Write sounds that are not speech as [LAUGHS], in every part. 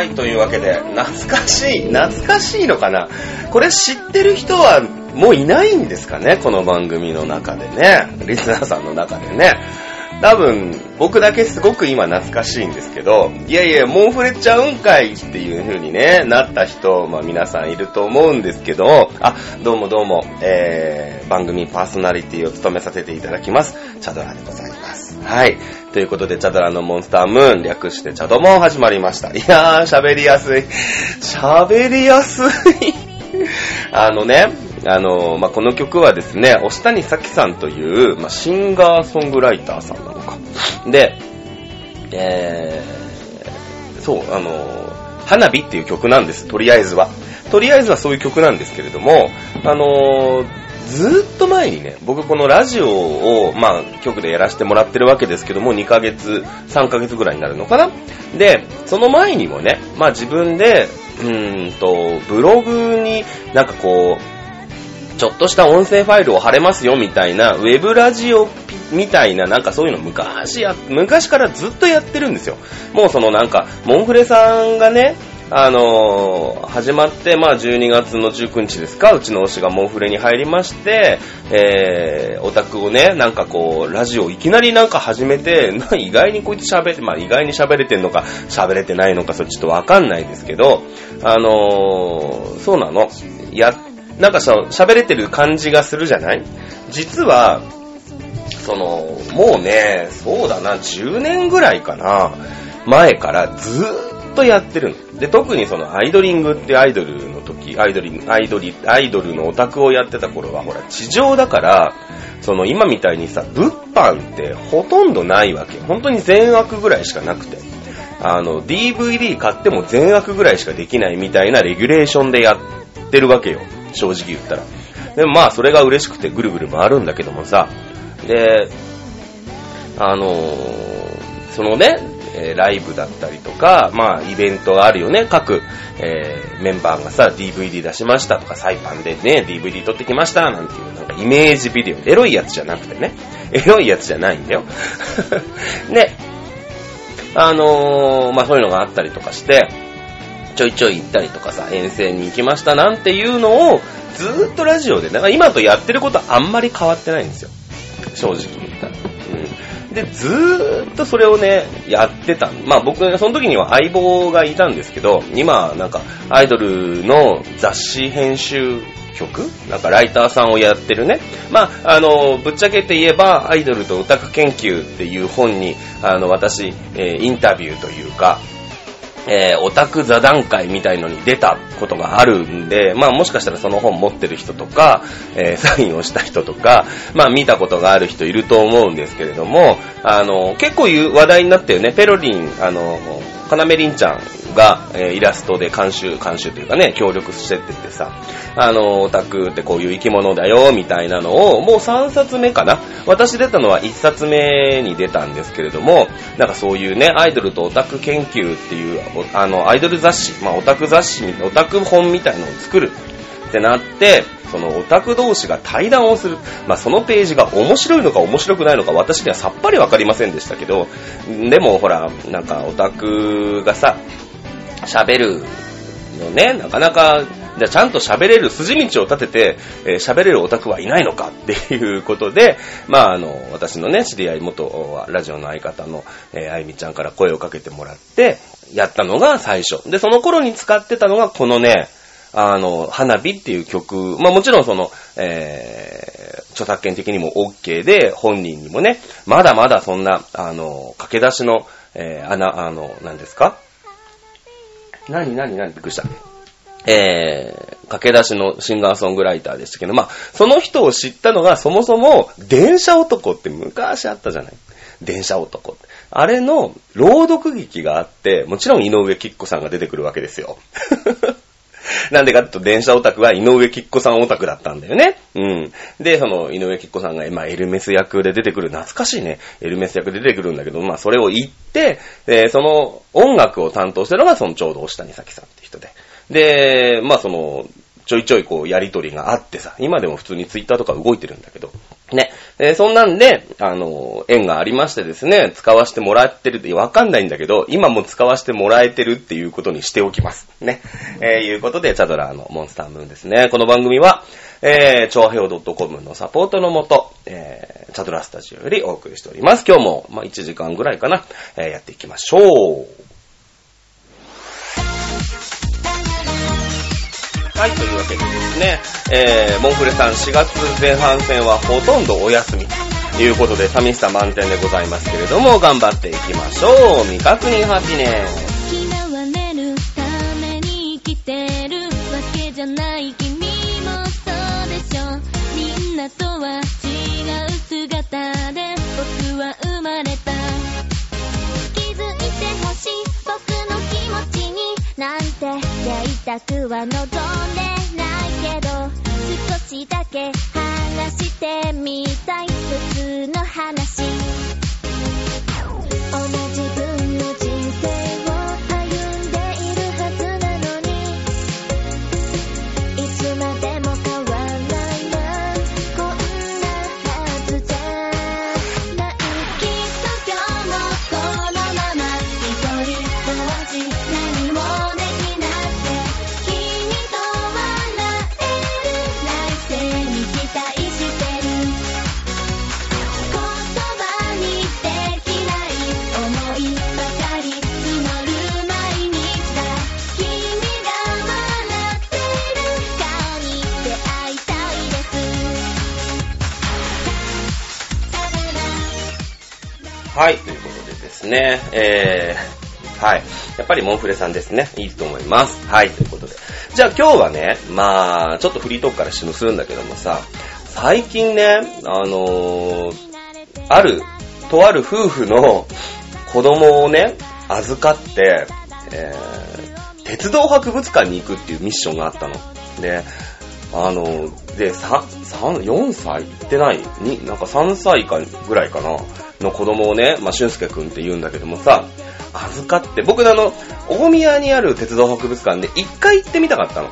はい、というわけで、懐かしい、懐かしいのかな？これ知ってる人はもういないんですかね？この番組の中でね。リスナーさんの中でね。多分、僕だけすごく今懐かしいんですけど、いやいや、モンフレちゃうんかいっていう風にね、なった人、まあ皆さんいると思うんですけど、あ、どうもどうも、えー、番組パーソナリティを務めさせていただきます、チャドラでございます。はい。ということで、チャドラのモンスタームーン、略してチャドモン始まりました。いやー、喋りやすい。喋りやすい。あのね、あの、まあ、この曲はですね、押谷咲さんという、まあ、シンガーソングライターさんなのか。で、えー、そう、あの、花火っていう曲なんです、とりあえずは。とりあえずはそういう曲なんですけれども、あのずっと前にね、僕このラジオを、まあ、局でやらせてもらってるわけですけども、2ヶ月、3ヶ月ぐらいになるのかな？で、その前にもね、まあ自分で、うーんと、ブログになんかこう、ちょっとした音声ファイルを貼れますよみたいな、ウェブラジオみたいな、なんかそういうの昔や、昔からずっとやってるんですよ。もうそのなんか、モンフレさんがね、あのー始まって、まあ12月の19日ですか、うちの推しがモンフレに入りまして、えー、オタクをね、なんかこう、ラジオいきなりなんか始めて、[LAUGHS] 意外にこいつ喋って、まあ意外に喋れてんのか、喋れてないのか、それちょっとわかんないですけど、あのーそうなの。や、なんかさ、喋れてる感じがするじゃない？実は、その、もうね、そうだな、10年ぐらいかな、前からずーっととやってるの。で、特にそのアイドリングってアイドルの時、アイドリ、アイドリ、アイドルのオタクをやってた頃は、ほら、地上だから、その今みたいにさ、物販ってほとんどないわけ。本当に全枠ぐらいしかなくて。あの、DVD 買っても全枠ぐらいしかできないみたいなレギュレーションでやってるわけよ。正直言ったら。でもまあ、それが嬉しくてぐるぐる回るんだけどもさ。で、あのーそのね、えーライブだったりとか、まあ、イベントがあるよね。各、えーメンバーがさ、DVD 出しましたとか、サイパンでね、DVD 撮ってきましたなんていう、なんかイメージビデオ。エロいやつじゃなくてね。[LAUGHS] エロいやつじゃないんだよ。[LAUGHS] で、あのーまあ、そういうのがあったりとかして、ちょいちょい行ったりとかさ、遠征に行きましたなんていうのを、ずーっとラジオで、だか今とやってることはあんまり変わってないんですよ。正直言ったら。うん。で、ずーっとそれをね、やってた。まあ僕、その時には相棒がいたんですけど、今、なんか、アイドルの雑誌編集局なんかライターさんをやってるね。まあ、あの、ぶっちゃけて言えば、アイドルとオタク研究っていう本に、あの、私、えーインタビューというか、えーオタク座談会みたいのに出たことがあるんで、まあもしかしたらその本持ってる人とか、えー [LAUGHS] サインをした人とか、まあ見たことがある人いると思うんですけれども、あの、結構言う話題になったよね。ペロリン、あの、かなめりんちゃんが、えーイラストで監修、監修というかね、協力してっててさ、あの、オタクってこういう生き物だよ、みたいなのを、もう3冊目かな私出たのは1冊目に出たんですけれども、なんかそういうね、アイドルとオタク研究っていう、あの、アイドル雑誌、まあオタク雑誌み、オタク本みたいなのを作るってなって、そのオタク同士が対談をする。まあそのページが面白いのか面白くないのか私にはさっぱりわかりませんでしたけど、でもほら、なんかオタクがさ、喋るのね、なかなか、じゃちゃんと喋れる筋道を立てて、えー喋れるオタクはいないのかっていうことで、まああの、私のね、知り合い元ラジオの相方の、えーあゆみちゃんから声をかけてもらって、やったのが最初。で、その頃に使ってたのがこのね、あの、花火っていう曲、まあもちろんその、えー、著作権的にも OK で、本人にもね、まだまだそんな、あの、駆け出しの、えー、あな、あの、何ですか？何何何？びっくりした。えー、駆け出しのシンガーソングライターでしたけど、まあ、その人を知ったのが、そもそも、電車男って昔あったじゃない？電車男って。あれの朗読劇があって、もちろん井上貴子さんが出てくるわけですよ。なんでかっていうと、電車オタクは井上貴子さんオタクだったんだよね。うん。で、その、井上貴子さんが、まあ、エルメス役で出てくる、懐かしいね。エルメス役で出てくるんだけど、まあ、それを言って、えーその、音楽を担当してるのが、その、ちょうど押谷咲さんって人で。で、まあ、その、ちょいちょいこう、やりとりがあってさ、今でも普通にツイッターとか動いてるんだけど、ね。えーそんなんで、あの、縁がありましてですね、使わせてもらってるって、わかんないんだけど、今も使わせてもらえてるっていうことにしておきます。ね。えーいうことで、チャドラーのモンスタームーンですね。この番組は、えー、超平洋 .com のサポートのもと、えー、チャドラースタジオよりお送りしております。今日も、まあ、1時間ぐらいかな、えーやっていきましょう。はい、というわけでですね、えー、モンフレさん4月前半戦はほとんどお休みということで寂しさ満点でございますけれども、頑張っていきましょう。未確認8年。嫌われるために生きてるわけじゃない君もそうでしょみんなとはたくは望んでないけど少しだけ話してみたい。普通の話。りモンフレさんですね。いいと思います。はい、ということで。じゃあ今日はね、まあ、ちょっとフリートークからしするんだけどもさ、最近ね、あのー、ある、とある夫婦の子供をね、預かって、えー、鉄道博物館に行くっていうミッションがあったの。で、あの、で、さ、三、4歳？行ってない？に、なんか3歳かぐらいかな、の子供をね、まあ、俊介くんって言うんだけどもさ、預かって、僕のあの、大宮にある鉄道博物館で一回行ってみたかったの。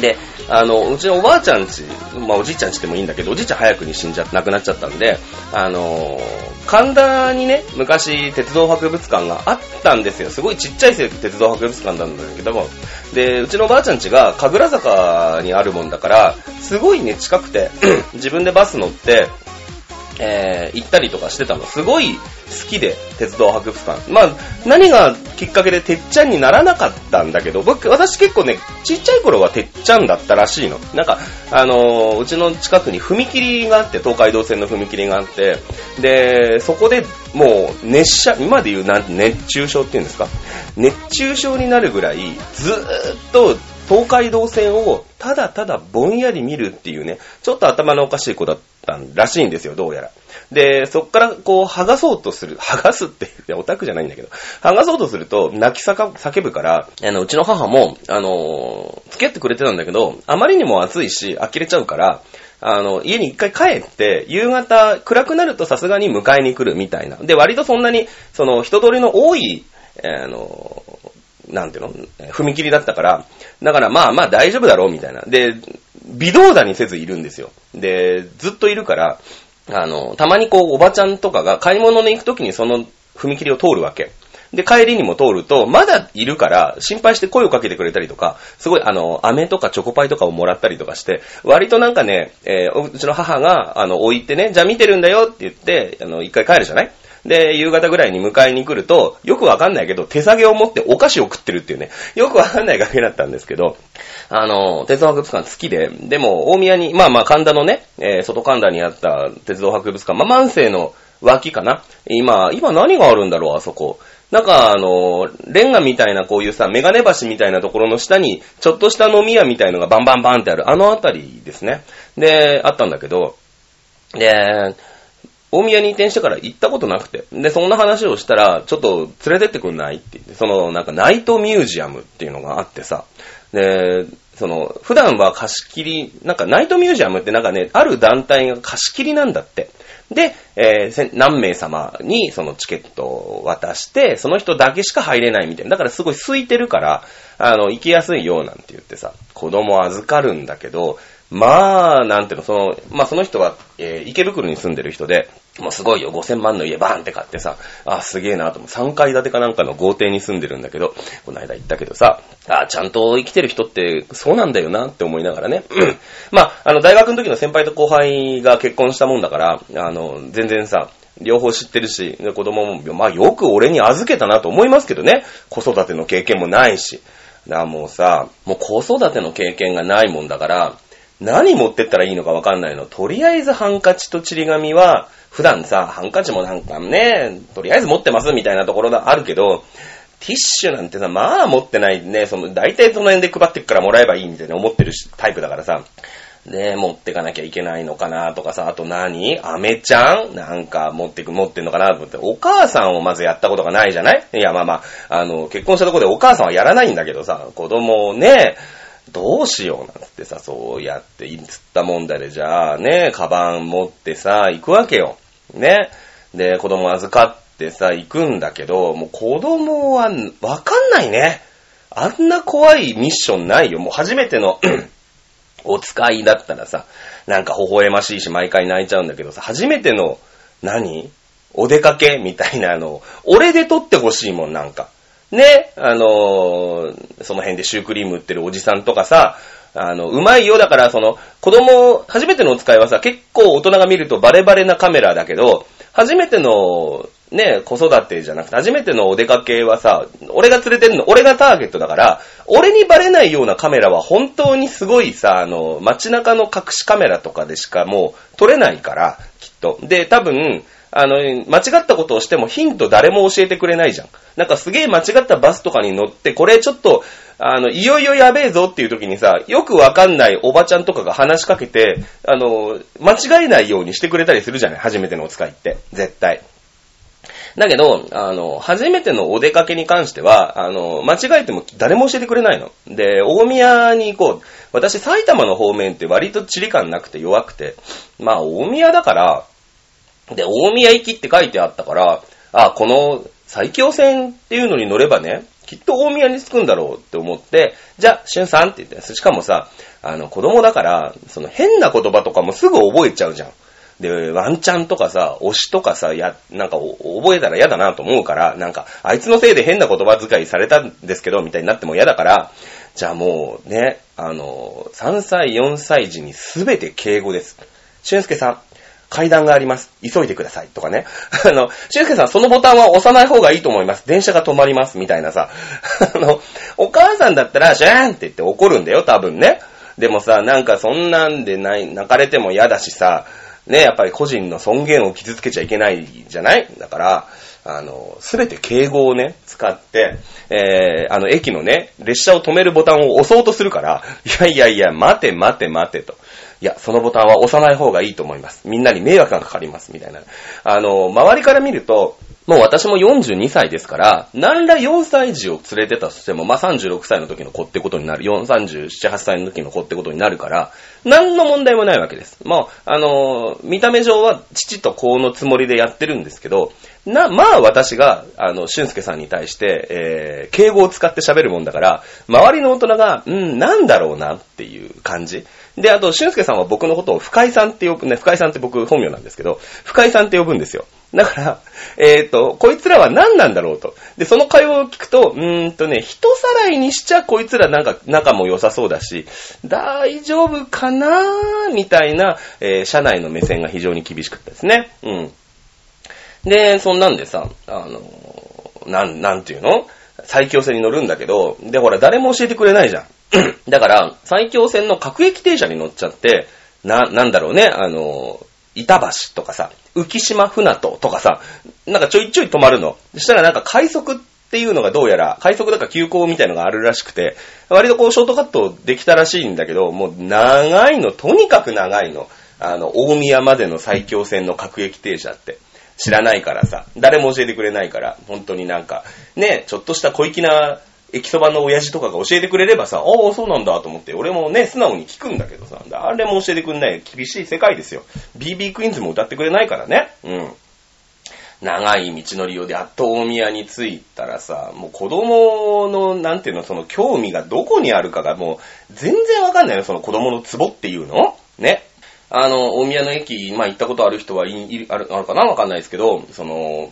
で、あの、うちのおばあちゃんち、まあおじいちゃんちでもいいんだけど、おじいちゃん早くに死んじゃ、亡くなっちゃったんで、あのー神田にね、昔鉄道博物館があったんですよ。すごいちっちゃい鉄道博物館なんだけども。で、うちのおばあちゃんちが神楽坂にあるもんだから、すごいね、近くて、[CLEARS THROAT] 自分でバス乗って、えー行ったりとかしてたの。すごい好きで、鉄道博物館。まあ、何がきっかけでてっちゃんにならなかったんだけど、僕、私結構ね、ちっちゃい頃はてっちゃんだったらしいの。なんか、あのーうちの近くに踏切があって、東海道線の踏切があって、で、そこでもう熱射、今で言うなんて熱中症っていうんですか？熱中症になるぐらい、ずーっと東海道線をただただぼんやり見るっていうね、ちょっと頭のおかしい子だったらしいんですよ、どうやら。で、そっからこう、剥がそうとする、[LAUGHS] 剥がすって、いや、オタクじゃないんだけど、剥がそうとすると、泣き叫ぶから、あの、うちの母も、あの付き合ってくれてたんだけど、あまりにも暑いし、呆れちゃうから、あの、家に一回帰って、夕方暗くなるとさすがに迎えに来るみたいな。で、割とそんなに、その、人通りの多い、あの、なんていうの踏切だったから、だからまあまあ大丈夫だろうみたいな。で、微動だにせずいるんですよ。で、ずっといるから、あの、たまにこう、おばちゃんとかが買い物に行くときにその踏切を通るわけ。で、帰りにも通ると、まだいるから、心配して声をかけてくれたりとか、すごい、あの、飴とかチョコパイとかをもらったりとかして、割となんかね、えーうちの母が、あの、置いてね、じゃあ見てるんだよって言って、あの、一回帰るじゃない？で、夕方ぐらいに迎えに来ると、よくわかんないけど、手提げを持ってお菓子を食ってるっていうね、よくわかんない崖だったんですけど、あの、鉄道博物館好きで、でも、大宮に、まあまあ、神田のね、えー外神田にあった鉄道博物館、まあ、万世の脇かな今、今何があるんだろう、あそこ。なんか、あの、レンガみたいなこういうさ、メガネ橋みたいなところの下に、ちょっとした飲み屋みたいのがバンバンバンってある、あのあたりですね。で、あったんだけど、で、大宮に移転してから行ったことなくて。で、そんな話をしたら、ちょっと連れてってくんないって言って、その、なんかナイトミュージアムっていうのがあってさ、で、その、普段は貸し切り、なんかナイトミュージアムってなんかね、ある団体が貸し切りなんだって。で、えー何名様にそのチケットを渡して、その人だけしか入れないみたいな。だからすごい空いてるから、あの、行きやすいよなんて言ってさ、子供預かるんだけど、まあ、なんていうの、その、まあその人は、えー池袋に住んでる人で、もうすごいよ、5000万の家バーンって買ってさ、あ、すげえなと思う。3階建てかなんかの豪邸に住んでるんだけど、この間言ったけどさ、あ、ちゃんと生きてる人ってそうなんだよなって思いながらね。うんまあ、あの、大学の時の先輩と後輩が結婚したもんだから、あの、全然さ、両方知ってるし、子供も、まあよく俺に預けたなと思いますけどね。子育ての経験もないし。だからもうさ、もう子育ての経験がないもんだから、何持ってったらいいのかわかんないの。とりあえずハンカチとちり紙は、普段さ、ハンカチもなんかね、とりあえず持ってますみたいなところがあるけど、ティッシュなんてさ、まあ持ってないね、その、大体その辺で配ってっからもらえばいいみたいな思ってるタイプだからさ、で、持ってかなきゃいけないのかなとかさ、あと何？アメちゃん？なんか持ってく、持ってんのかな？と思って、お母さんをまずやったことがないじゃない？いや、まあまあ、あの、結婚したとこでお母さんはやらないんだけどさ、子供をね、どうしようなんつってさ、そうやって、いつったもんだで、じゃあね、カバン持ってさ、行くわけよ。ね。で、子供預かってさ、行くんだけど、もう子供は、わかんないね。あんな怖いミッションないよ。もう初めての、[CLEARS THROAT] お使いだったらさ、なんか微笑ましいし毎回泣いちゃうんだけどさ、初めての、何？お出かけ？みたいなのを、俺で撮ってほしいもん、なんか。ね、あのーその辺でシュークリーム売ってるおじさんとかさ、あの、うまいよ。だから、その、子供、初めてのお使いはさ、結構大人が見るとバレバレなカメラだけど、初めての、ね、子育てじゃなくて、初めてのお出かけはさ、俺が連れてるの、俺がターゲットだから、俺にバレないようなカメラは本当にすごいさ、あの、街中の隠しカメラとかでしかもう撮れないから、きっと。で、多分、あの、間違ったことをしてもヒント誰も教えてくれないじゃん。なんかすげえ間違ったバスとかに乗って、これちょっと、あの、いよいよやべえぞっていう時にさ、よくわかんないおばちゃんとかが話しかけて、あの、間違えないようにしてくれたりするじゃない？初めてのお使いって。絶対。だけど、あの、初めてのお出かけに関しては、あの、間違えても誰も教えてくれないの。で、大宮に行こう。私、埼玉の方面って割と地理感なくて弱くて、まあ、大宮だから、で、大宮行きって書いてあったから、あ、この最強線っていうのに乗ればね、きっと大宮に着くんだろうって思って、じゃあ、しゅんさんって言って、しかもさ、あの、子供だから、その変な言葉とかもすぐ覚えちゃうじゃん。で、ワンチャンとかさ、推しとかさ、や、なんか覚えたら嫌だなと思うから、なんか、あいつのせいで変な言葉遣いされたんですけど、みたいになっても嫌だから、じゃあもうね、あの、3歳、4歳児にすべて敬語です。俊介さん、階段があります。急いでください。とかね。[LAUGHS] あの、俊介さん、そのボタンは押さない方がいいと思います。電車が止まります。みたいなさ。[LAUGHS] あの、お母さんだったら、シューンって言って怒るんだよ、多分ね。でもさ、なんかそんなんでない、泣かれても嫌だしさ、ね、やっぱり個人の尊厳を傷つけちゃいけないじゃない？だから、あの、すべて敬語をね、使って、えー、あの、駅のね、列車を止めるボタンを押そうとするから、いやいやいや、待て待て待てと。いや、そのボタンは押さない方がいいと思います。みんなに迷惑がかかります。みたいな。あの、周りから見ると、もう私も42歳ですから、何ら4歳児を連れてたとしても、まあ、36歳の時の子ってことになる。4、37、8歳の時の子ってことになるから、何の問題もないわけです。まあ、あの、見た目上は父と子のつもりでやってるんですけど、な、まあ私が、あの、俊介さんに対して、えー、敬語を使って喋るもんだから、周りの大人が、うん、なんだろうなっていう感じ。で、あと、俊介さんは僕のことを深井さんって呼ぶ、ね、深井さんって僕本名なんですけど、深井さんって呼ぶんですよ。だから、えっ、と、こいつらは何なんだろうと。で、その会話を聞くと、うーんとね、人さらいにしちゃこいつらなんか仲も良さそうだし、大丈夫かなーみたいな、えー社内の目線が非常に厳しかったですね。うん。で、そんなんでさ、あの、なん、なんていうの？最強線に乗るんだけど、で、ほら、誰も教えてくれないじゃん。[CLEARS THROAT] だから、最強線の各駅停車に乗っちゃって、な、なんだろうね、あの、板橋とかさ、浮島船戸とかさ、なんかちょいちょい止まるの。そしたらなんか快速っていうのがどうやら、快速だか急行みたいのがあるらしくて、割とこうショートカットできたらしいんだけど、もう長いの、とにかく長いの。あの、大宮までの最強線の各駅停車って。知らないからさ、誰も教えてくれないから、本当になんか、ね、ちょっとした小粋な駅そばの親父とかが教えてくれればさ、ああ、そうなんだと思って、俺もね、素直に聞くんだけどさ、誰も教えてくれない厳しい世界ですよ。BB クイーンズも歌ってくれないからね。うん。長い道のりをでやっと大宮に着いたらさ、もう子供の、なんていうの、その興味がどこにあるかがもう全然わかんないの、その子供のツボっていうのね。あの、大宮の駅、まあ行ったことある人はいいあるあるかな？わかんないですけど、その、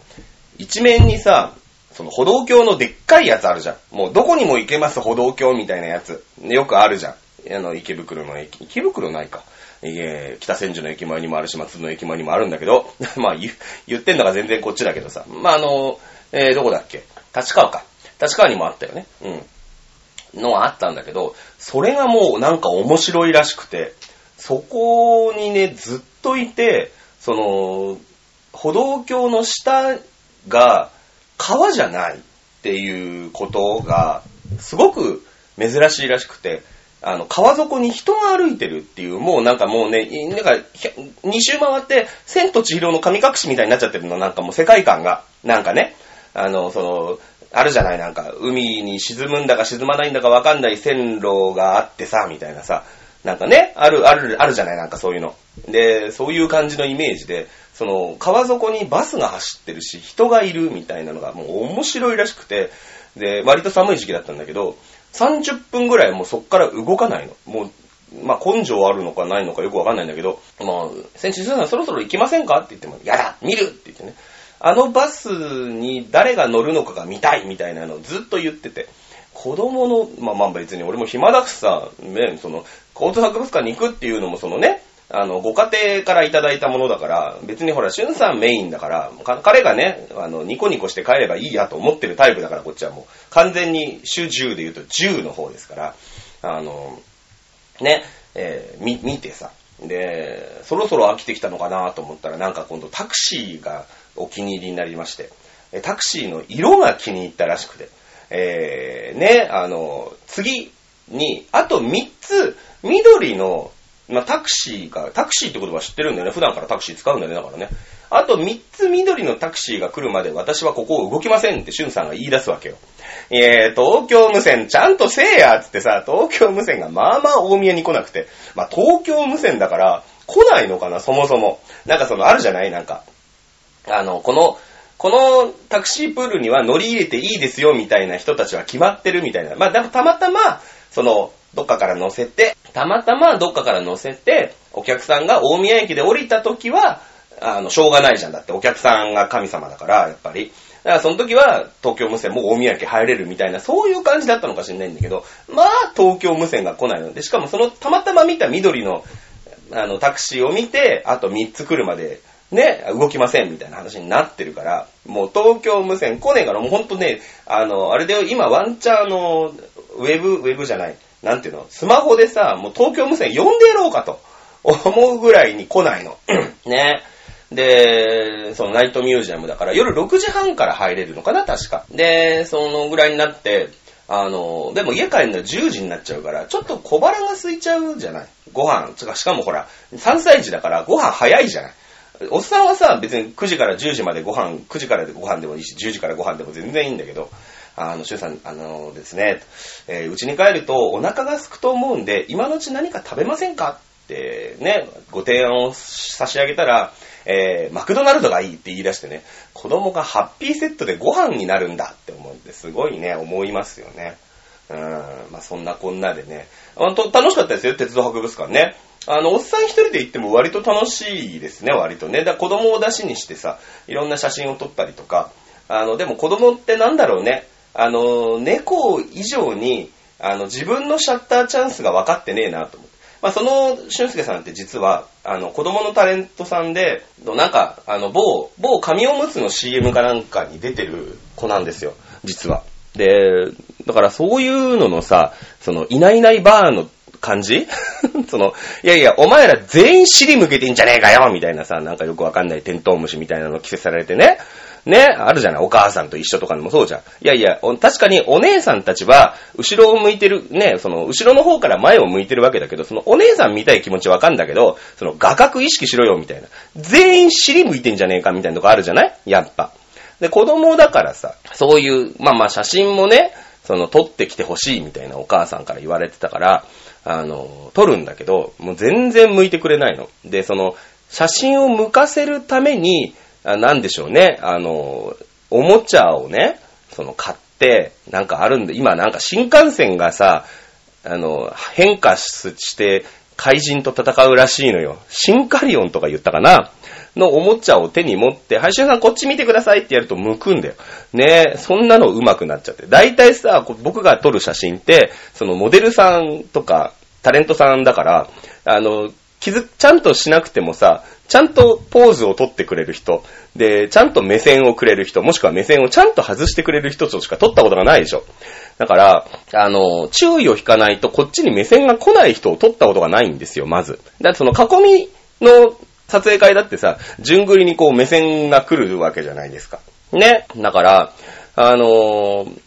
一面にさ、その歩道橋のでっかいやつあるじゃん。もうどこにも行けます歩道橋みたいなやつ。よくあるじゃん。あの、池袋の駅。池袋ないか。え北千住の駅前にもあるし、松戸の駅前にもあるんだけど、[LAUGHS] まあ言言ってんのが全然こっちだけどさ。まああの、えーどこだっけ？立川か。立川にもあったよね。うん。のはあったんだけど、それがもうなんか面白いらしくて、そこにね、ずっといて、その、歩道橋の下が川じゃないっていうことが、すごく珍しいらしくて、あの、川底に人が歩いてるっていう、もうなんかもうね、なんか、ひゃ二周回って、千と千尋の神隠しみたいになっちゃってるの、なんかもう世界観が、なんかね、あの、その、あるじゃない、なんか、海に沈むんだか沈まないんだかわかんない線路があってさ、みたいなさ、なんかね、ある、ある、あるじゃない、なんかそういうの。で、そういう感じのイメージで、その、川底にバスが走ってるし、人がいるみたいなのがもう面白いらしくて、で、割と寒い時期だったんだけど、30分ぐらいもうそっから動かないの。もう、まあ、根性あるのかないのかよくわかんないんだけど、まあ、先生さんそろそろ行きませんか？って言っても、やだ見るって言ってね。あのバスに誰が乗るのかが見たいみたいなのをずっと言ってて、子供の、まあまあ別に俺も暇だしさ、ね、その、交通博物館に行くっていうのもそのね、あの、ご家庭からいただいたものだから、別にほら、しゅんさんメインだから、彼がね、あの、ニコニコして帰ればいいやと思ってるタイプだから、こっちはもう、完全に主10で言うと10の方ですから、あの、ね、えーみ、見てさ、で、そろそろ飽きてきたのかなと思ったら、なんか今度タクシーがお気に入りになりまして、タクシーの色が気に入ったらしくて、えー、ね、あの、次に、あと3つ、緑の、まあ、タクシーが、タクシーって言葉知ってるんだよね。普段からタクシー使うんだよね、だからね。あと3つ緑のタクシーが来るまで私はここを動きませんってしゅんさんが言い出すわけよ。えー、東京無線ちゃんとせえやつってさ、東京無線がまあまあ大宮に来なくて、まあ東京無線だから来ないのかな、そもそも。なんかそのあるじゃない？なんか。あの、この、このタクシープールには乗り入れていいですよみたいな人たちは決まってるみたいな。まあたまたま、その、どっかから乗せて、たまたまどっかから乗せて、お客さんが大宮駅で降りた時は、あの、しょうがないじゃん。だってお客さんが神様だから、やっぱり。だからその時は東京無線も大宮駅入れるみたいな、そういう感じだったのかしれないんだけど、まあ東京無線が来ないので、しかもそのたまたま見た緑の、あの、タクシーを見て、あと3つ来るまで、ね、動きませんみたいな話になってるから、もう東京無線来ねえから、もうほんとね、あの、あれで今ワンチャーの、ウェブ、ウェブじゃない、なんていうの、スマホでさ、もう東京無線呼んでやろうかと思うぐらいに来ないの。[CLEARS THROAT] ね。で、そのナイトミュージアムだから夜6時半から入れるのかな、確か。で、そのぐらいになって、あの、でも家帰るのは10時になっちゃうから、ちょっと小腹が空いちゃうじゃない？ご飯、つかしかもほら、3歳児だからご飯早いじゃない？おっさんはさ、別に9時から10時までご飯、9時からでご飯でもいいし、10時からご飯でも全然いいんだけど、あの、シュウさん、あのですね、えーうちに帰るとお腹が空くと思うんで、今のうち何か食べませんかってね、ご提案を差し上げたら、えーマクドナルドがいいって言い出してね、子供がハッピーセットでご飯になるんだって思うんで、すごいね、思いますよね。うん、まあそんなこんなでね、あと楽しかったですよ、鉄道博物館ね。あの、おっさん一人で行っても割と楽しいですね、割とね。だ子供を出しにしてさ、いろんな写真を撮ったりとか、あの、でも子供ってなんだろうね、あの、猫以上に、あの、自分のシャッターチャンスが分かってねえなと思って。まあ、その、俊介さんって実は、あの、子供のタレントさんで、なんか、あの、某、某紙おむつの CM かなんかに出てる子なんですよ、実は。で、だからそういうののさ、その、いないいないバーの感じ？[LAUGHS] その、いやいや、お前ら全員尻向けてんじゃねえかよみたいなさ、なんかよくわかんないテントウムシみたいなの着せされてね。ね、あるじゃない、お母さんと一緒とかでもそうじゃん。いやいや、確かにお姉さんたちは、後ろを向いてる、ね、その、後ろの方から前を向いてるわけだけど、そのお姉さん見たい気持ちわかんだけど、その、画角意識しろよ、みたいな。全員尻向いてんじゃねえか、みたいなとこあるじゃない？やっぱ。で、子供だからさ、そういう、まあまあ写真もね、その、撮ってきてほしいみたいなお母さんから言われてたから、あの、撮るんだけど、もう全然向いてくれないの。で、その、写真を向かせるために、なんでしょうね、あの、おもちゃをね、その買って、なんかあるんで、今なんか新幹線がさ、あの、変化して怪人と戦うらしいのよ。シンカリオンとか言ったかなのおもちゃを手に持って、配信さんこっち見てくださいってやると向くんだよ。ねえそんなの上手くなっちゃって。大体さ、僕が撮る写真って、そのモデルさんとか、タレントさんだから、あの、気づ、ちゃんとしなくてもさ、ちゃんとポーズを取ってくれる人、で、ちゃんと目線をくれる人、もしくは目線をちゃんと外してくれる人としか撮ったことがないでしょ。だから、あの、注意を引かないとこっちに目線が来ない人を撮ったことがないんですよ、まず。だってその囲みの撮影会だってさ、順繰りにこう目線が来るわけじゃないですか。ね。だから、あのー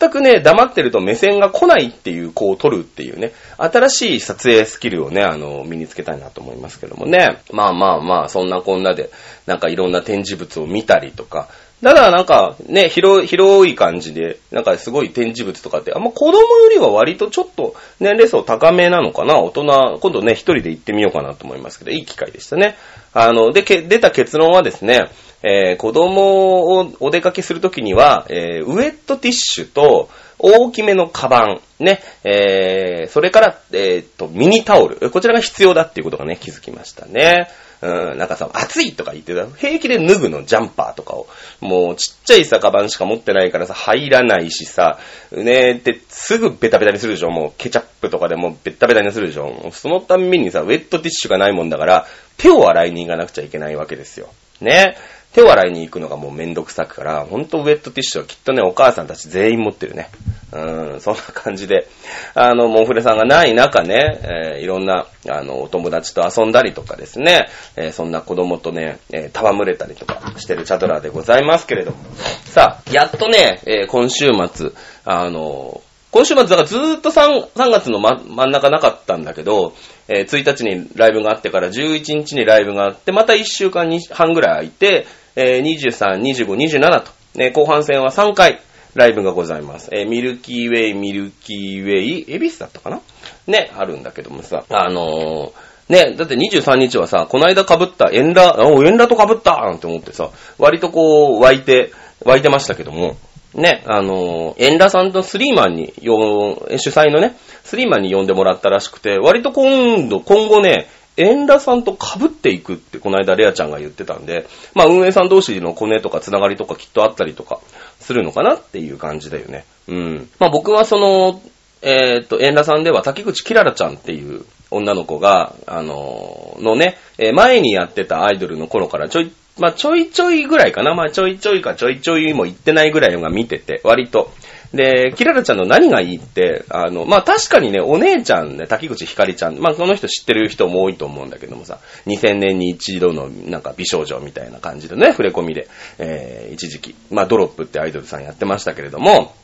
全くね、黙ってると目線が来ないっていう子を撮るっていうね、新しい撮影スキルをね、あの身につけたいなと思いますけどもね。まあまあまあ、そんなこんなで、なんかいろんな展示物を見たりとか、ただなんかね、広、広い感じで、なんかすごい展示物とかって、あんま子供よりは割とちょっと年齢層高めなのかな大人、今度ね、一人で行ってみようかなと思いますけど、いい機会でしたね。あの、で、け出た結論はですね、えー子供をお出かけするときには、えーウェットティッシュと、大きめのカバン、ね、えーそれから、えーっと、ミニタオル。こちらが必要だっていうことがね、気づきましたね。うん、なんかさ、暑いとか言ってた。平気で脱ぐの、ジャンパーとかを。もう、ちっちゃいさ、カバンしか持ってないからさ、入らないしさ、ねって、すぐベタベタにするでしょ。もう、ケチャップとかでもベタベタにするでしょ。そのたんびにさ、ウェットティッシュがないもんだから、手を洗いに行かなくちゃいけないわけですよ。ね。手を洗いに行くのがもうめんどくさくから、ほんとウェットティッシュはきっとね、お母さんたち全員持ってるね。うーん、そんな感じで、あの、モンフレさんがない中ね、えーいろんな、あの、お友達と遊んだりとかですね、えーそんな子供とね、えー戯れたりとかしてるチャドラーでございますけれども。さあ、やっとね、えー今週末、あの、今週末、だからずーっと 3, 3月の、ま、真ん中なかったんだけど、えー1日にライブがあってから11日にライブがあって、また1週間に半ぐらい空いて、えー23、25、27と、ね、後半戦は3回ライブがございます。えーミルキーウェイ、ミルキーウェイ、エビスだったかな？ね、あるんだけどもさ、あのーね、だって23日はさ、この間被ったエンラ、お、エンラと被ったなんて思ってさ、割とこう、湧いて、湧いてましたけども、ね、あのー、エンラさんとスリーマンに、よ主催のね、スリーマンに呼んでもらったらしくて、割と今度、今後ね、エンラさんと被っていくって、この間レアちゃんが言ってたんで、まあ運営さん同士のコネとかつながりとかきっとあったりとかするのかなっていう感じだよね。うん。まあ僕はその、えーっと、エンラさんでは滝口キララちゃんっていう女の子が、あのーのね、えー前にやってたアイドルの頃からちょい、まあちょいちょいぐらいかな。まあちょいちょいかちょいちょいも言ってないぐらいのが見てて、割と。で、キララちゃんの何がいいって、あの、まあ確かにね、お姉ちゃんね、滝口ひかりちゃん、まあこの人知ってる人も多いと思うんだけどもさ、2000年に一度のなんか美少女みたいな感じでね、触れ込みで、えー、一時期、まあドロップってアイドルさんやってましたけれども、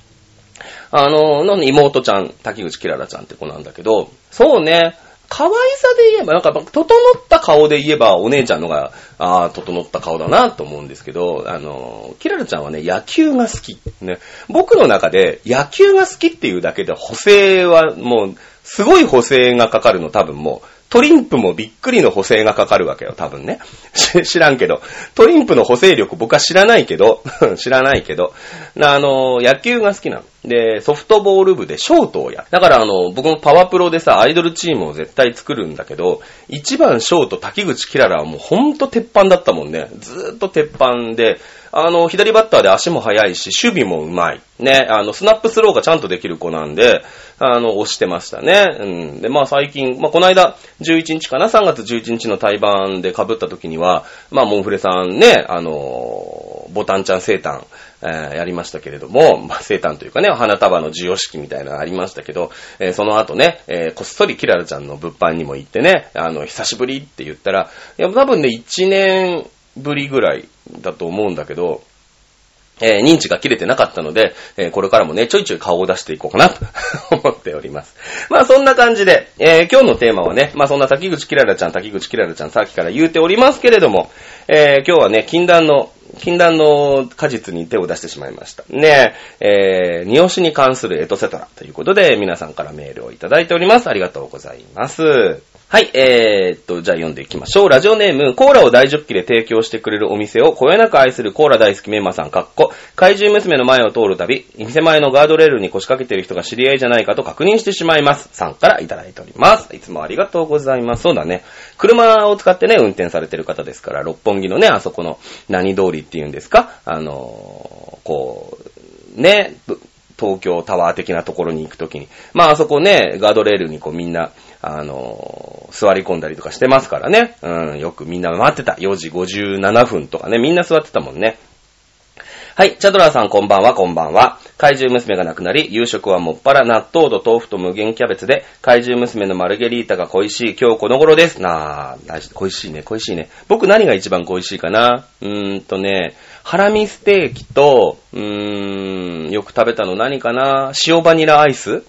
あの、の妹ちゃん、滝口キララちゃんって子なんだけど、そうね、可愛さで言えば、なんか、整った顔で言えば、お姉ちゃんのが、ああ、整った顔だなと思うんですけど、あの、キララちゃんはね、野球が好き。ね、僕の中で、野球が好きっていうだけで、補正はもう、すごい補正がかかるの、多分もう、トリンプもびっくりの補正がかかるわけよ、多分ね。[LAUGHS] し知らんけど。トリンプの補正力僕は知らないけど、[LAUGHS] 知らないけど。あの、野球が好きなの。で、ソフトボール部でショートをや。だからあの、僕もパワプロでさ、アイドルチームを絶対作るんだけど、一番ショート滝口キララはもうほんと鉄板だったもんね。ずーっと鉄板で、あの、左バッターで足も速いし、守備もうまい。ね、あの、スナップスローがちゃんとできる子なんで、あの、押してましたね。うん。で、まあ最近、まあこの間、11日かな ?3 月11日の対バンで被った時には、まあモンフレさんね、あの、ボタンちゃん生誕、えーやりましたけれども、まあ生誕というかね、花束の授与式みたいなのありましたけど、えーその後ね、えーこっそりキララちゃんの物販にも行ってね、あの、久しぶりって言ったら、いや、多分ね、1年ぶりぐらいだと思うんだけど、えー認知が切れてなかったので、えーこれからもね、ちょいちょい顔を出していこうかなと [LAUGHS] 思っております。まあそんな感じで、えー今日のテーマはね、まあそんな滝口キララちゃん、滝口キララちゃんさっきから言うておりますけれども、え今日はね、禁断の、禁断の果実に手を出してしまいました。ねえ、えー、二押しに関するエトセトラということで、皆さんからメールをいただいております。ありがとうございます。はい、えーっと、じゃあ読んでいきましょう。ラジオネーム、コーラを大ジョッキで提供してくれるお店を、こよなく愛するコーラ大好きメンマさん、かっこ、怪獣娘の前を通るたび、店前のガードレールに腰掛けてる人が知り合いじゃないかと確認してしまいます。さんからいただいております。いつもありがとうございます。そうだね。車を使ってね、運転されてる方ですから、六本木のね、あそこの何通りっていうんですか？あのーこう、ね、東京タワー的なところに行くときに。まあ、あそこね、ガードレールにこうみんな、あの座り込んだりとかしてますからね。うん、よくみんな待ってた。4時57分とかね、みんな座ってたもんね。はい、チャドラーさんこんばんは、こんばんは。怪獣娘が亡くなり、夕食はもっぱら納豆と豆腐と無限キャベツで、怪獣娘のマルゲリータが恋しい今日この頃です。なぁ、大事恋しいね、恋しいね。僕何が一番恋しいかな？うーんとね、ハラミステーキと、うーん、よく食べたの何かな？塩バニラアイス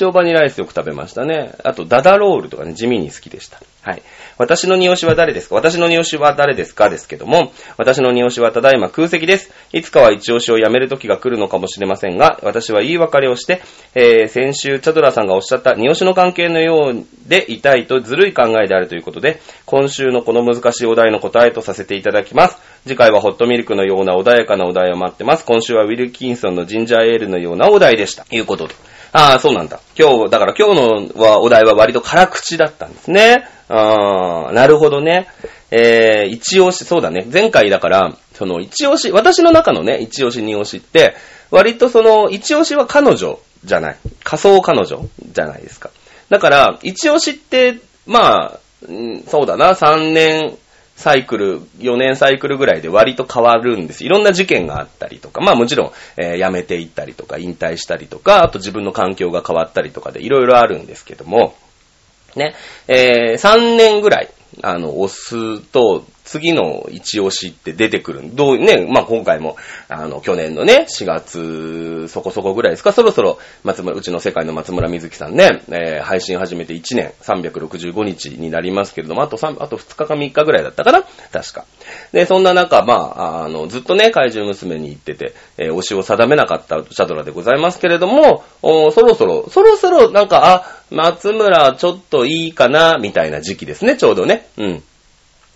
塩バニライスよく食べましたね。あと、ダダロールとかね、地味に好きでした。はい。私の煮しは誰ですか？私の煮しは誰ですか？ですけども、私の煮しはただいま空席です。いつかは一押しをやめる時が来るのかもしれませんが、私は言い別れをして、えー、先週、チャドラさんがおっしゃった煮しの関係のようでいたいとずるい考えであるということで、今週のこの難しいお題の答えとさせていただきます。次回はホットミルクのような穏やかなお題を待ってます。今週はウィルキンソンのジンジャーエールのようなお題でした。いうことで。ああ、そうなんだ。今日、だから今日のはお題は割と辛口だったんですね。ああ、なるほどね。えー、一押し、そうだね。前回だから、その一押し、私の中のね、一押し、二押しって、割とその、一押しは彼女じゃない。仮想彼女じゃないですか。だから、一押しって、まあ、そうだな、3年サイクル、4年サイクルぐらいで割と変わるんです。いろんな事件があったりとか、まあもちろん、えー辞めていったりとか、引退したりとか、あと自分の環境が変わったりとかでいろいろあるんですけども、ね、えー、3年ぐらい、あの、押すと、次の一押しって出てくる。どう、ね、まあ、今回も、あの、去年のね、4月、そこそこぐらいですか、そろそろ、松村、うちの世界の松村瑞希さんね、えー配信始めて1年、365日になりますけれども、あと3、あと2日か3日ぐらいだったかな？確か。で、そんな中、まあ、あの、ずっとね、怪獣娘に行ってて、えー推しを定めなかったシャドラでございますけれども、おそろそろ、そろそろ、なんか、あ、松村ちょっといいかな、みたいな時期ですね、ちょうどね。うん。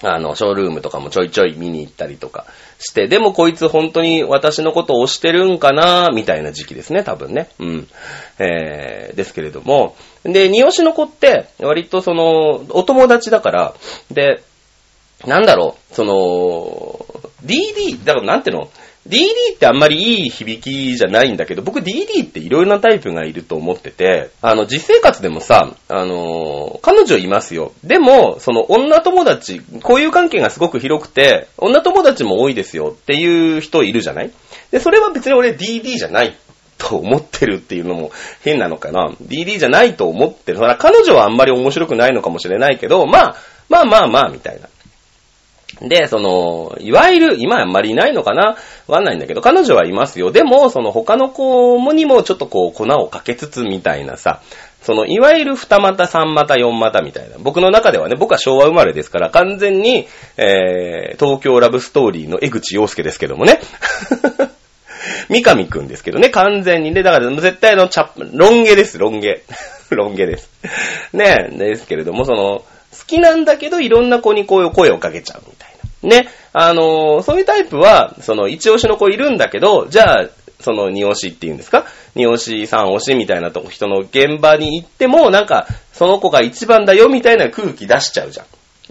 あの、ショールームとかもちょいちょい見に行ったりとかして、でもこいつ本当に私のことを推してるんかな、みたいな時期ですね、多分ね。うん。えー、ですけれども。で、二押しの子って、割とその、お友達だから、で、なんだろう、その、DD、だからなんていうの？?DD ってあんまりいい響きじゃないんだけど、僕 DD っていろいろなタイプがいると思ってて、あの、実生活でもさ、あの、彼女いますよ。でも、その女友達、交友関係がすごく広くて、女友達も多いですよっていう人いるじゃない？で、それは別に俺 DD じゃないと思ってるっていうのも変なのかな。DD じゃないと思ってる。だから彼女はあんまり面白くないのかもしれないけど、まあ、まあまあまあ、みたいな。で、その、いわゆる、今あんまりいないのかな？わかんないんだけど、彼女はいますよ。でも、その他の子にもちょっとこう、粉をかけつつみたいなさ、その、いわゆる二股、三股、四股みたいな。僕の中ではね、僕は昭和生まれですから、完全に、えー、東京ラブストーリーの江口洋介ですけどもね。[LAUGHS] 三上くんですけどね、完全にね。だから、絶対の、チャップ、ロン毛です、ロン毛。[LAUGHS] ロン毛です。ねですけれども、その、好きなんだけど、いろんな子にこういう声をかけちゃう。ね。あのーそういうタイプは、その、一押しの子いるんだけど、じゃあ、その、二押しっていうんですか？二押し、三押しみたいなとこ、人の現場に行っても、なんか、その子が一番だよみたいな空気出しちゃうじゃ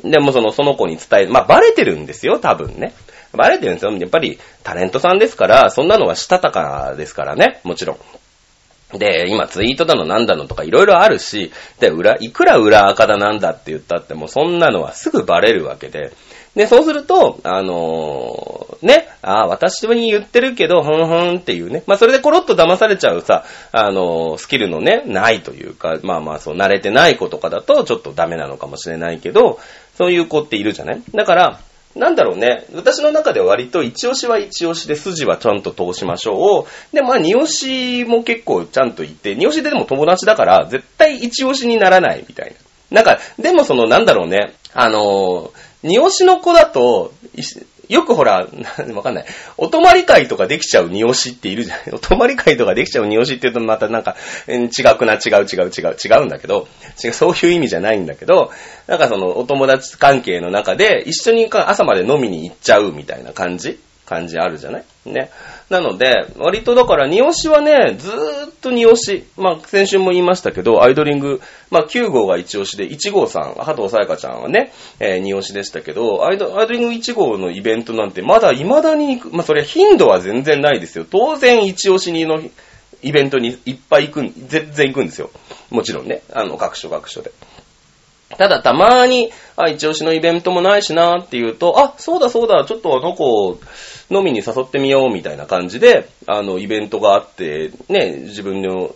ん。でもその、その子に伝え、まあ、バレてるんですよ、多分ね。バレてるんですよ。やっぱり、タレントさんですから、そんなのはしたたかですからね、もちろん。で、今ツイートだのなんだのとかいろいろあるし、で、裏、いくら裏垢だなんだって言ったってもうそんなのはすぐバレるわけで。で、そうすると、あのーね、ああ、私に言ってるけど、ふんふんっていうね。まあ、それでコロッと騙されちゃうさ、あのースキルのね、ないというか、まあまあ、そう、慣れてない子とかだとちょっとダメなのかもしれないけど、そういう子っているじゃない？だから、なんだろうね。私の中では割と一押しは一押しで筋はちゃんと通しましょう。で、まあ二押しも結構ちゃんといて、二押しででも友達だから絶対一押しにならないみたいな。なんか、でもそのなんだろうね。あのー二押しの子だと、よくほら、[LAUGHS] わかんない。お泊り会とかできちゃう二押しっているじゃない。[LAUGHS] お泊り会とかできちゃう二押しって言うとまたなんか、違くな、違う違う違う、違うんだけど、違う、そういう意味じゃないんだけど、なんかそのお友達関係の中で一緒に朝まで飲みに行っちゃうみたいな感じ感じあるじゃない？ね。なので、割とだから、二押しはね、ずーっと二押し。まあ、先週も言いましたけど、アイドリング、まあ、9号が一押しで、1号さん、加藤さやかちゃんはね、えー、二押しでしたけど、アイドアイドリング1号のイベントなんて、まだ未だに行く、まあ、それ頻度は全然ないですよ。当然、一押しにのイベントにいっぱい行くん、全然行くんですよ。もちろんね、あの、各所各所で。ただたまーに、あ、一押しのイベントもないしなーっていうと、あ、そうだそうだ、ちょっとあの子、飲みに誘ってみようみたいな感じで、あの、イベントがあって、ね、自分の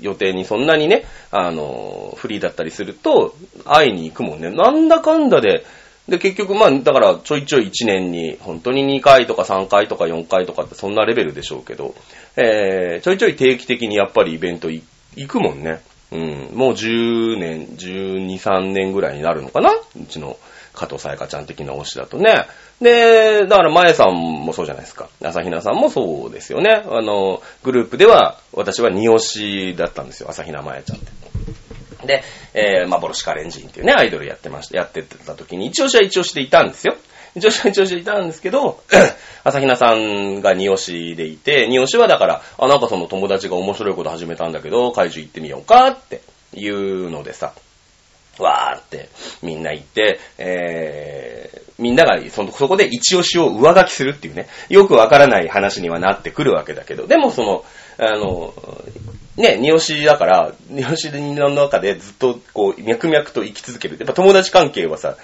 予定にそんなにね、あの、フリーだったりすると、会いに行くもんね。なんだかんだで、で、結局、まあ、だから、ちょいちょい1年に、本当に2回とか3回とか4回とかってそんなレベルでしょうけど、えー、ちょいちょい定期的にやっぱりイベント行くもんね。うん、もう10年、12、3年ぐらいになるのかな？うちの加藤さやかちゃん的な推しだとね。で、だから、まえさんもそうじゃないですか。朝比奈さんもそうですよね。あの、グループでは、私は二推しだったんですよ。朝比奈まえちゃんって。で、えー、幻カレンジンっていうね、アイドルやってました、やってた時に、一押しは一押しでいたんですよ。一押しは一押しでいたんですけど、[CLEARS THROAT] 朝比奈さんが二押しでいて、二押しはだから、あ、なんかその友達が面白いこと始めたんだけど、怪獣行ってみようかっていうのでさ、わーってみんな行って、えー、みんながそのそこで一押しを上書きするっていうね、よくわからない話にはなってくるわけだけど、でもその、あの、ね、二押しだから、二押しの中でずっとこう、脈々と生き続ける。やっぱ友達関係はさ、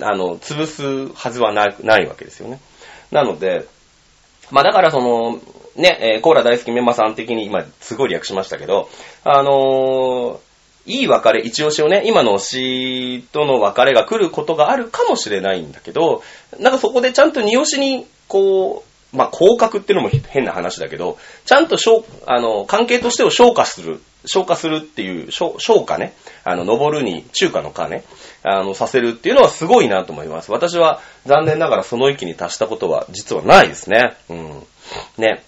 あの、潰すはずはなないわけですよね。なので、まあだからその、ね、えーコーラ大好きメンマさん的に今すごい略しましたけど、あのーいい別れ、一押しをね、今の推しとの別れが来ることがあるかもしれないんだけど、なんかそこでちゃんと二押しに、こう、まあ、降格っていうのも変な話だけど、ちゃんと、あの、関係としてを消化する、消化するっていう、消消化ね、あの、登るに中華の化ね、あの、させるっていうのはすごいなと思います。私は残念ながらその域に達したことは実はないですね。うん。ね。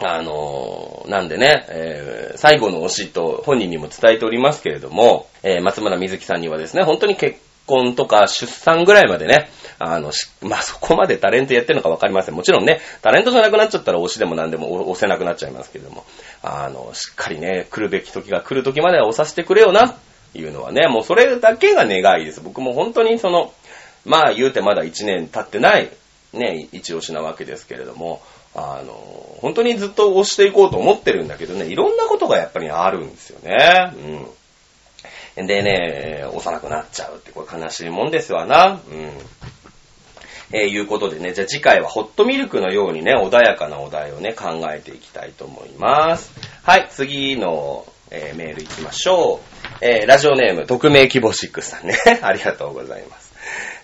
あのーなんでね、えー最後の推しと本人にも伝えておりますけれども、えー松村瑞希さんにはですね、本当に結婚とか出産ぐらいまでね、あの、[LAUGHS] まあ、そこまでタレントやってるのかわかりません。もちろんね、タレントじゃなくなっちゃったら推しでも何でも押せなくなっちゃいますけれども、あの、しっかりね、来るべき時が来る時までは押させてくれよな、いうのはね、もうそれだけが願いです。僕も本当にその、まあ言うてまだ1年経ってない、ね、一押しなわけですけれども、あの、本当にずっと押していこうと思ってるんだけどね、いろんなことがやっぱりあるんですよね。うん。でね、幼くなっちゃうって、これ悲しいもんですわな。うん。えーいうことでね、じゃあ次回はホットミルクのようにね、穏やかなお題をね、考えていきたいと思います。はい、次の、えーメール行きましょう。えーラジオネーム、匿名希望シックスさんね。[LAUGHS] ありがとうございます。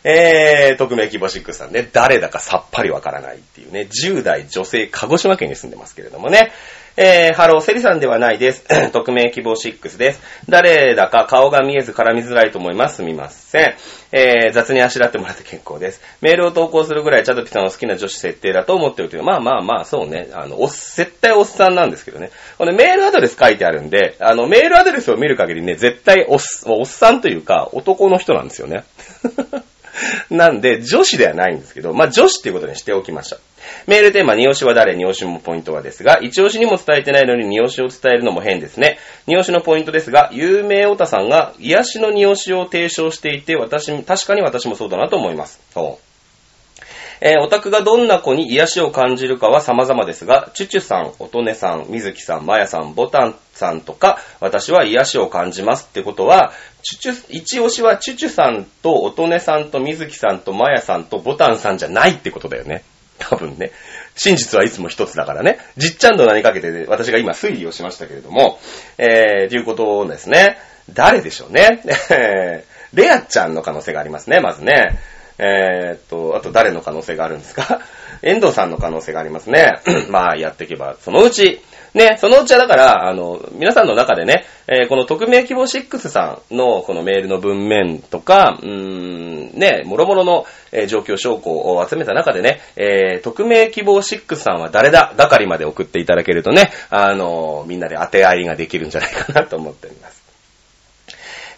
えー、匿名希望シックスさんね、誰だかさっぱりわからないっていうね、10代女性、鹿児島県に住んでますけれどもね。えー、ハロー、セリさんではないです。[COUGHS] 匿名希望6です。誰だか顔が見えず絡みづらいと思います。すみません。えー、雑にあしらってもらって結構です。メールを投稿するぐらいチャドピさんの好きな女子設定だと思ってるという。まあまあまあ、そうね。あの、おっ、絶対おっさんなんですけどね。これメールアドレス書いてあるんで、あの、メールアドレスを見る限りね、絶対おっ、おっさんというか、男の人なんですよね。[LAUGHS] なんで、女子ではないんですけど、まあ女子っていうことにしておきました。メールテーマ、二押しは誰、二押しもポイントはですが、一押しにも伝えてないのに二押しを伝えるのも変ですね。二押しのポイントですが、有名オタさんが癒しの二押しを提唱していて、私、確かに私もそうだなと思います。そう。えーオタクがどんな子に癒しを感じるかは様々ですが、チュチュさん、おとねさん、みずきさん、まやさん、ボタンさんとか、私は癒しを感じますってことは、チュチュ、一押しはチュチュさんと、おとねさんと、みずきさんと、まやさんと、ボタンさんじゃないってことだよね。多分ね。真実はいつも一つだからね。じっちゃんと名にかけて、ね、私が今推理をしましたけれども、えー、ということですね。誰でしょうね。えレアちゃんの可能性がありますね、まずね。えーっと、あと誰の可能性があるんですか？[LAUGHS] 遠藤さんの可能性がありますね。[CLEARS THROAT] まあ、やっていけば、そのうち、ね、そのうちはだから、あの、皆さんの中でね、えーこの匿名希望6さんのこのメールの文面とか、うーん、ね、もろもろの、えー状況証拠を集めた中でね、えー匿名希望6さんは誰だ？係まで送っていただけるとね、あの、みんなで当て合いができるんじゃないかなと思っております。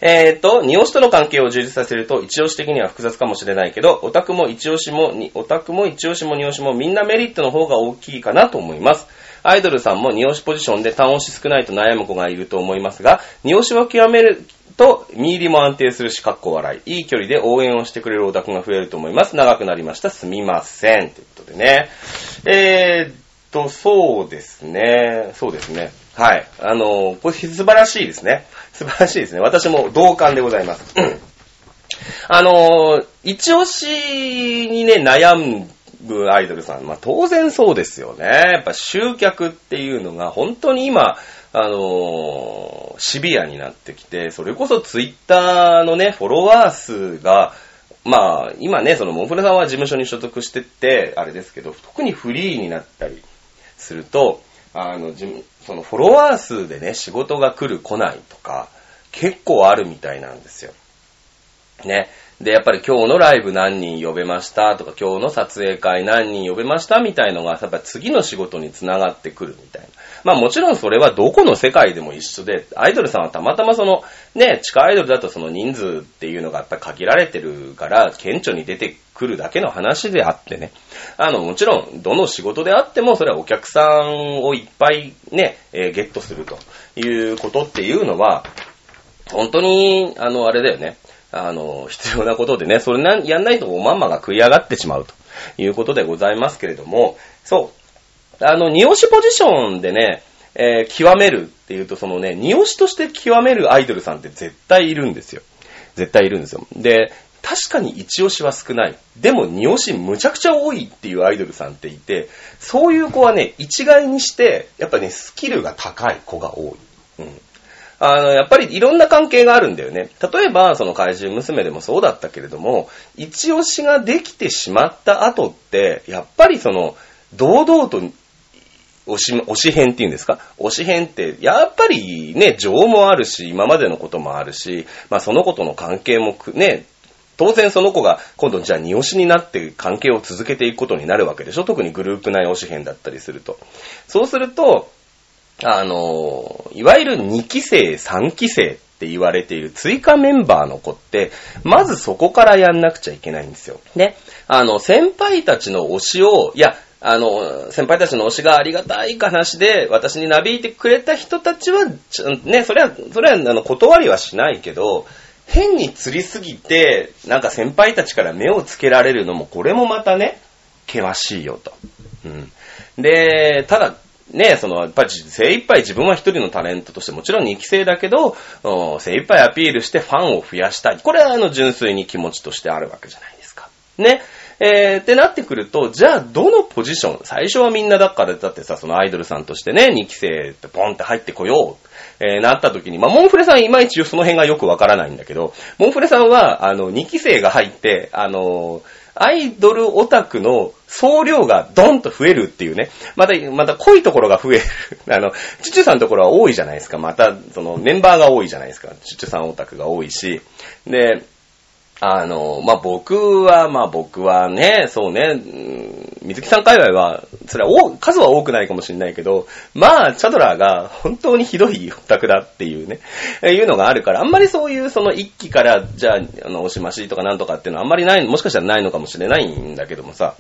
えー、と、二押しとの関係を充実させると、一押し的には複雑かもしれないけど、オタクも一押しも、オタクも一押しも二押しもみんなメリットの方が大きいかなと思います。アイドルさんも二押しポジションで単押し少ないと悩む子がいると思いますが、二押しを極めると、見入りも安定するし、かっこ笑い。いい距離で応援をしてくれるオタクが増えると思います。長くなりました。すみません。ということでね。えーっと、そうですね。そうですね。はい。あの、これ素晴らしいですね。素晴らしいですね。私も同感でございます。あの、一押しにね、悩むアイドルさん、まあ当然そうですよね。やっぱ集客っていうのが本当に今、あのシビアになってきて、それこそツイッターのね、フォロワー数が、まあ、今ね、その、モンフレさんは事務所に所属してって、あれですけど、特にフリーになったりすると、あの、その、フォロワー数でね、仕事が来る来ないとか、結構あるみたいなんですよ。ね。で、やっぱり今日のライブ何人呼べましたとか、今日の撮影会何人呼べましたみたいのが、やっぱ次の仕事につながってくるみたいな。まあもちろんそれはどこの世界でも一緒で、アイドルさんはたまたまその、ね、地下アイドルだとその人数っていうのがやっぱ限られてるから、顕著に出てくるだけの話であってね。あの、もちろん、どの仕事であっても、それはお客さんをいっぱいね、えーゲットするということっていうのは、本当に、あの、あれだよね。あの、必要なことでね、それな、やんないとおまんまが食い上がってしまうということでございますけれども、そう。あの、二押しポジションでね、えー極めるっていうと、そのね、二押しとして極めるアイドルさんって絶対いるんですよ。絶対いるんですよ。で、確かに一押しは少ない。でも二押しむちゃくちゃ多いっていうアイドルさんっていて、そういう子はね、一概にして、やっぱね、スキルが高い子が多い。うん。あの、やっぱりいろんな関係があるんだよね。例えば、その怪獣娘でもそうだったけれども、一押しができてしまった後って、やっぱりその、堂々と、推し、推し編っていうんですか？推し編って、やっぱりね、情もあるし、今までのこともあるし、まあその子との関係もくね、当然その子が今度じゃあ二押しになって関係を続けていくことになるわけでしょ？特にグループ内推し編だったりすると。そうすると、あの、いわゆる2期生、3期生って言われている追加メンバーの子って、まずそこからやんなくちゃいけないんですよ。ね。あの、先輩たちの推しを、いや、あの、先輩たちの推しがありがたい話で、私になびいてくれた人たちは、ね、それは、それは、あの、断りはしないけど、変に釣りすぎて、なんか先輩たちから目をつけられるのも、これもまたね、険しいよと。うん。で、ただ、ね、その、やっぱり精一杯自分は一人のタレントとしてもちろん2期生だけど、精一杯アピールしてファンを増やしたい。これはあの純粋に気持ちとしてあるわけじゃないですか。ね。えー、ってなってくると、じゃあどのポジション、最初はみんなだからだってさ、そのアイドルさんとしてね、2期生ってポンって入ってこよう。えー、なった時に、まあ、モンフレさんいまいちその辺がよくわからないんだけど、モンフレさんは、あの、2期生が入って、あのアイドルオタクの総量がドンと増えるっていうね。また、また濃いところが増える。[LAUGHS] あの、チュチュさんのところは多いじゃないですか。また、そのメンバーが多いじゃないですか。チュチュさんオタクが多いし。で、あの、まあ、僕は、まあ、僕はね、そうね、うん水木さん界隈は、それは多数は多くないかもしれないけど、まあ、チャドラーが本当にひどいオタクだっていうね、いうのがあるから、あんまりそういうその一期から、じゃあ、あの、おしましとかなんとかっていうのはあんまりない、もしかしたらないのかもしれないんだけどもさ、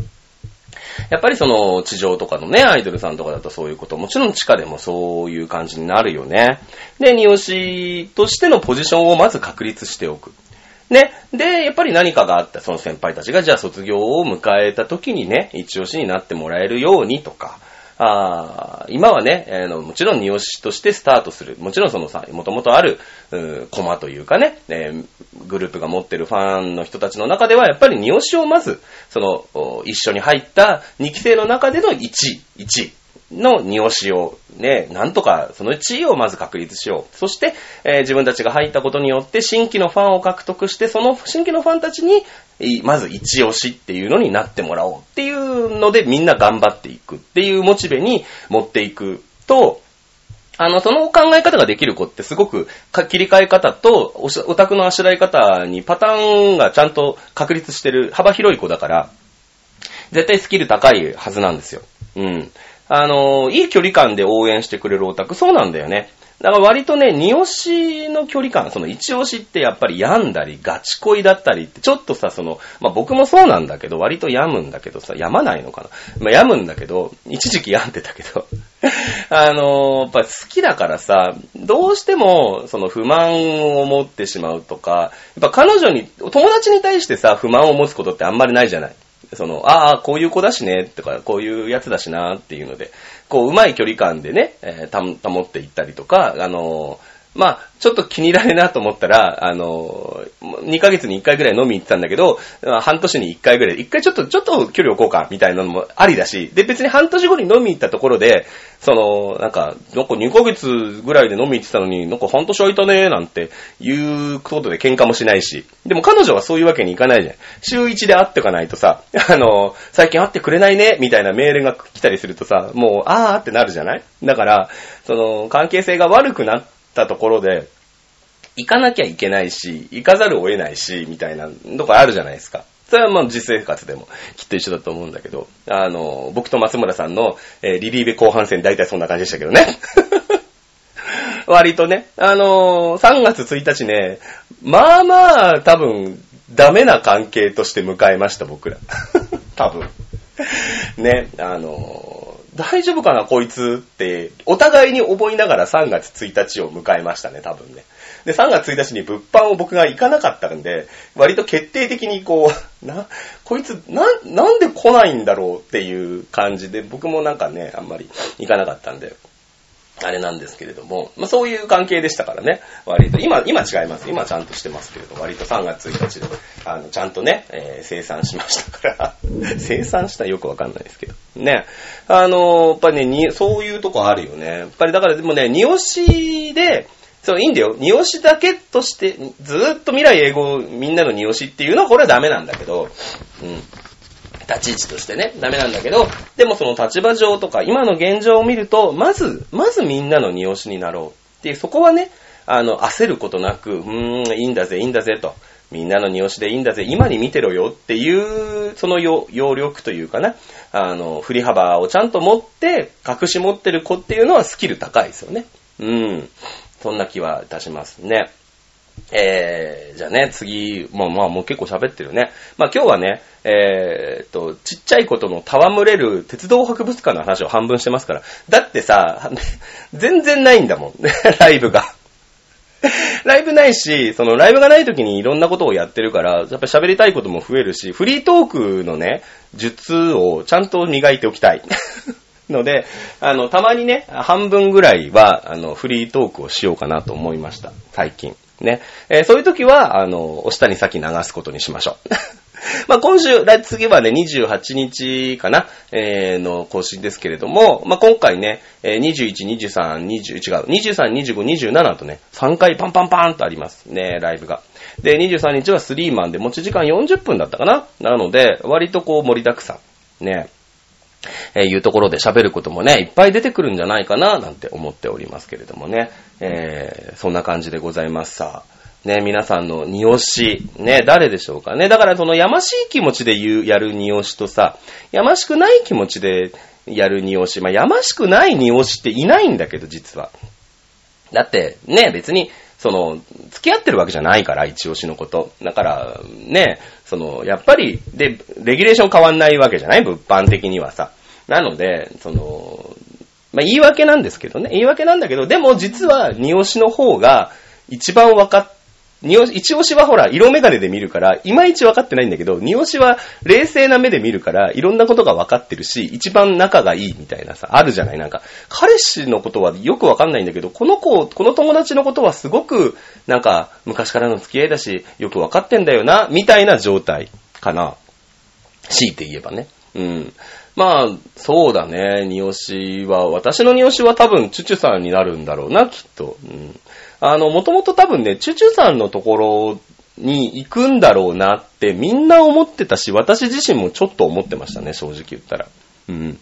やっぱりその地上とかのね、アイドルさんとかだとそういうこと、もちろん地下でもそういう感じになるよね。で、二押しとしてのポジションをまず確立しておく。ね。で、やっぱり何かがあった、その先輩たちが、じゃあ卒業を迎えた時にね、一押しになってもらえるようにとか、あ今はね、あの、もちろん二押しとしてスタートする。もちろんそのさ、もともとある、うコマというかね、えーグループが持ってるファンの人たちの中では、やっぱり二押しをまず、その、一緒に入った二期生の中での1位、1位。の二押しをね、なんとかその地位をまず確立しよう。そして、えー自分たちが入ったことによって新規のファンを獲得して、その新規のファンたちにまず一押しっていうのになってもらおうっていうのでみんな頑張っていくっていうモチベに持っていくと、あの、その考え方ができる子ってすごく切り替え方とオタクのあしらい方にパターンがちゃんと確立してる幅広い子だから、絶対スキル高いはずなんですよ。うん。あの、いい距離感で応援してくれるオタク、そうなんだよね。だから割とね、二押しの距離感、その一押しってやっぱり病んだり、ガチ恋だったりって、ちょっとさ、その、まあ、僕もそうなんだけど、割と病むんだけどさ、病まないのかな。まあ、病むんだけど、一時期病んでたけど、[LAUGHS] あのやっぱ好きだからさ、どうしても、その不満を持ってしまうとか、やっぱ彼女に、友達に対してさ、不満を持つことってあんまりないじゃない。その、ああ、こういう子だしね、とか、こういうやつだしな、っていうので、こう、うまい距離感でね、えーた保っていったりとか、あのーまあ、ちょっと気に入られなと思ったら、あの、2ヶ月に1回ぐらい飲み行ってたんだけど、半年に1回ぐらい、1回ちょっと、ちょっと距離置こうか、みたいなのもありだし、で、別に半年後に飲み行ったところで、その、なんか、なんか2ヶ月ぐらいで飲み行ってたのに、なんか半年空いたね、なんていうことで喧嘩もしないし、でも彼女はそういうわけにいかないじゃん。週1で会っておかないとさ、あの、最近会ってくれないね、みたいなメールが来たりするとさ、もう、あーってなるじゃない？だから、その、関係性が悪くなってたところで、行かなきゃいけないし、行かざるを得ないし、みたいなとこあるじゃないですか。それはまあ実生活でもきっと一緒だと思うんだけど、あの、僕と松村さんの、えーリリーベ後半戦大体そんな感じでしたけどね。[LAUGHS] 割とね、あのー3月1日ね、まあまあ多分ダメな関係として迎えました、僕ら。[LAUGHS] 多分。ね、あのー大丈夫かな、こいつって、お互いに思いながら3月1日を迎えましたね、多分ね。で、3月1日に物販を僕が行かなかったんで、割と決定的にこう、[LAUGHS] な、こいつ、な、なんで来ないんだろうっていう感じで、僕もなんかね、あんまり行かなかったんで、あれなんですけれども、まあ、そういう関係でしたからね、割と。今、今違います。今ちゃんとしてますけれど、割と3月1日で、あの、ちゃんとね、えー生産しましたから。[LAUGHS] 生産したらよくわかんないですけど。ね。あのーやっぱりねに、そういうとこあるよね。やっぱりだからでもね、二押しで、そう、いいんだよ。二押しだけとして、ずーっと未来英語みんなの二押しっていうのはこれはダメなんだけど、うん。立ち位置としてね、ダメなんだけど、でもその立場上とか、今の現状を見ると、まず、まずみんなの二押しになろうっていう、そこはね、あの、焦ることなく、うーん、いいんだぜ、いいんだぜと。みんなの二押しでいいんだぜ、今に見てろよっていう、その要要力というかな、あの、振り幅をちゃんと持って、隠し持ってる子っていうのはスキル高いですよね。うん。そんな気はいたしますね。えー、じゃあね、次、まあまあもう結構喋ってるね。まあ今日はね、えーっと、ちっちゃいことの戯れる鉄道博物館の話を半分してますから。だってさ、[LAUGHS] 全然ないんだもん、[LAUGHS] ライブが。[LAUGHS] ライブないし、そのライブがない時にいろんなことをやってるから、やっぱ喋りたいことも増えるし、フリートークのね、術をちゃんと磨いておきたい。ので、あの、たまにね、半分ぐらいは、あの、フリートークをしようかなと思いました。最近。ね。えーそういう時は、あの、お下に先流すことにしましょう。[LAUGHS] まあ今週、来次はね、28日かな、えーの更新ですけれども、まあ今回ね、え21、23、20、違う、23、25、27とね、3回パンパンパンとありますね、ライブが。で、23日はスリーマンで持ち時間40分だったかななので、割とこう盛りだくさん。ね。えーいうところで喋ることもね、いっぱい出てくるんじゃないかな、なんて思っておりますけれどもね。えーそんな感じでございますさ。ね、皆さんの二押し、ね、誰でしょうかね。だからそのやましい気持ちで言う、やる二押しとさ、やましくない気持ちでやる二押し。まあ、やましくない二押しっていないんだけど、実は。だって、ね、別に、その、付き合ってるわけじゃないから、一押しのこと。だから、ね、その、やっぱり、で、レギュレーション変わんないわけじゃない？物販的にはさ。なので、その、まあ、言い訳なんですけどね。言い訳なんだけど、でも実は二押しの方が一番分かっ、二押し、一押しはほら、色眼鏡で見るから、いまいち分かってないんだけど、二押しは冷静な目で見るから、いろんなことが分かってるし、一番仲がいいみたいなさ、あるじゃないなんか、彼氏のことはよく分かんないんだけど、この子、この友達のことはすごく、なんか、昔からの付き合いだし、よく分かってんだよな、みたいな状態かな。強いて言えばね。うん。まあ、そうだね。ニオシは、私のニオシは多分、チュチュさんになるんだろうな、きっと。うん。あの、もともと多分ね、チュチュさんのところに行くんだろうなってみんな思ってたし、私自身もちょっと思ってましたね、正直言ったら。うん。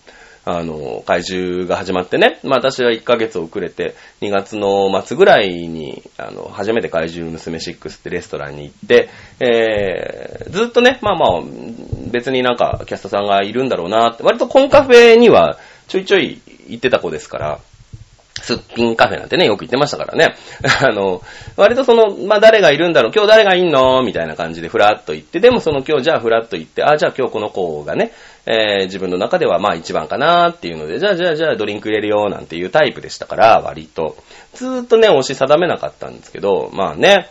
あの、怪獣が始まってね、まあ私は1ヶ月遅れて、2月の末ぐらいに、あの、初めて怪獣娘6ってレストランに行って、えー、ずっとね、まあまあ、別になんかキャストさんがいるんだろうなって、割とコンカフェにはちょいちょい行ってた子ですから、すっぴんカフェなんてね、よく言ってましたからね。[LAUGHS] あの、割とその、まあ、誰がいるんだろう、今日誰がいんの？みたいな感じでフラッと行って、でもその今日じゃあフラッと行って、あ、じゃあ今日この子がね、えー自分の中ではまあ一番かなっていうので、じゃあじゃあじゃあドリンク入れるよなんていうタイプでしたから、割と。ずーっとね、押し定めなかったんですけど、まあね、